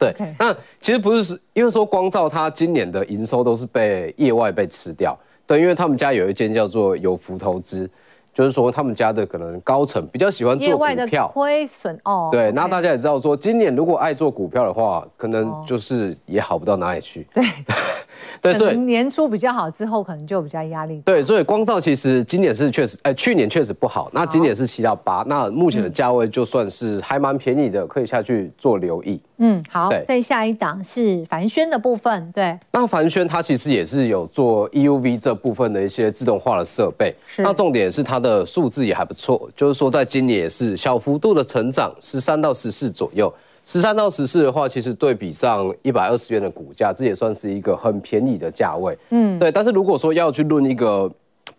对.那其实不是，是因为说光照它今年的营收都是被业外被吃掉，对，因为他们家有一间叫做有福投资。就是说，他们家的可能高层比较喜欢做股票，亏损哦。对，那大家也知道说，今年如果爱做股票的话，可能就是也好不到哪里去。对，<laughs> 对，所以年初比较好，之后可能就比较压力。对，所以光照其实今年是确实，哎，去年确实不好。那今年是七到八，那目前的价位就算是还蛮便宜的，可以下去做留意。嗯，好。对，再下一档是凡轩的部分。对，那凡轩它其实也是有做 EUV 这部分的一些自动化的设备。是。那重点是它的数字也还不错，就是说在今年也是小幅度的成长，十三到十四左右。十三到十四的话，其实对比上一百二十元的股价，这也算是一个很便宜的价位。嗯，对。但是如果说要去论一个。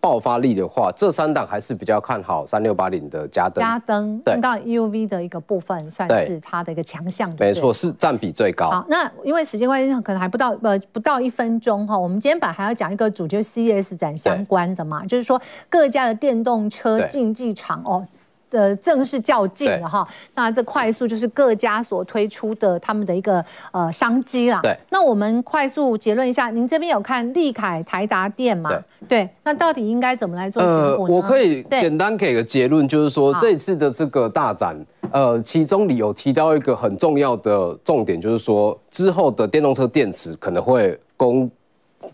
爆发力的话，这三档还是比较看好三六八零的加登。加登，对，到 EUV 的一个部分算是它的一个强项。没错，是占比最高。好，那因为时间关系，可能还不到呃不到一分钟哈。我们今天本来还要讲一个主角，CES 展相关的嘛，就是说各家的电动车竞技场哦。的正式较劲了哈，那这快速就是各家所推出的他们的一个呃商机啦。对，那我们快速结论一下，您这边有看利凯、台达店吗？对，那到底应该怎么来做呃？我可以简单给个结论，就是说这次的这个大展，呃，其中里有提到一个很重要的重点，就是说之后的电动车电池可能会供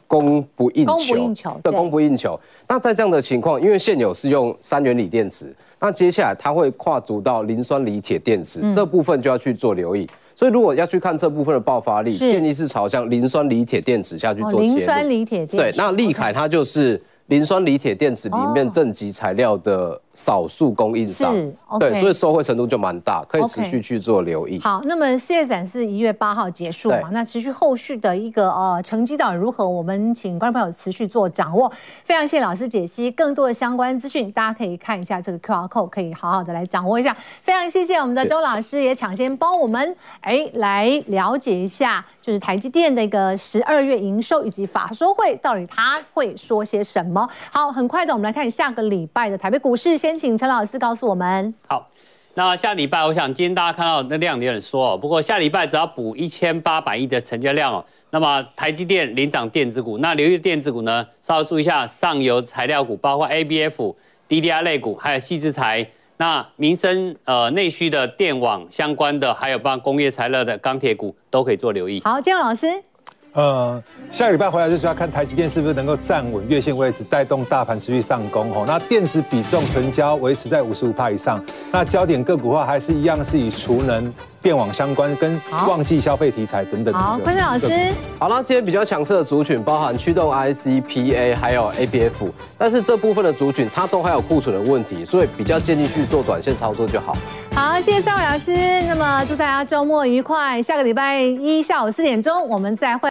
供不应求，供不应求，对，供不应求。那在这样的情况，因为现有是用三元锂电池。那接下来它会跨足到磷酸锂铁电池，嗯、这部分就要去做留意。所以如果要去看这部分的爆发力，建议是朝向磷酸锂铁电池下去做切入。磷酸锂铁电池。对，那利凯它就是磷酸锂铁电池里面正极材料的。少数供应商，是 okay, 对，所以受惠程度就蛮大，可以持续去做留意。Okay, 好，那么 CES 展是一月八号结束嘛？那持续后续的一个呃成绩到底如何？我们请观众朋友持续做掌握。非常谢谢老师解析，更多的相关资讯，大家可以看一下这个 QR code，可以好好的来掌握一下。非常谢谢我们的周老师，也抢先帮我们哎来了解一下，就是台积电的一个十二月营收以及法说会到底他会说些什么。好，很快的，我们来看下个礼拜的台北股市。先请陈老师告诉我们。好，那下礼拜，我想今天大家看到那量有点缩哦，不过下礼拜只要补一千八百亿的成交量哦，那么台积电领涨电子股，那留意电子股呢，稍微注意一下上游材料股，包括 ABF、DDR 类股，还有矽智财，那民生呃内需的电网相关的，还有包括工业材料的钢铁股，都可以做留意。好，建老师。呃，下个礼拜回来就是要看台积电是不是能够站稳月线位置，带动大盘持续上攻吼。那电子比重成交维持在五十五趴以上，那焦点个股的话还是一样是以储能、电网相关跟旺季消费题材等等。好，昆山老师。好了，今天比较强势的族群包含驱动 IC、PA 还有 ABF，但是这部分的族群它都还有库存的问题，所以比较建议去做短线操作就好。好，谢谢三位老师。那么祝大家周末愉快，下个礼拜一下午四点钟我们再会。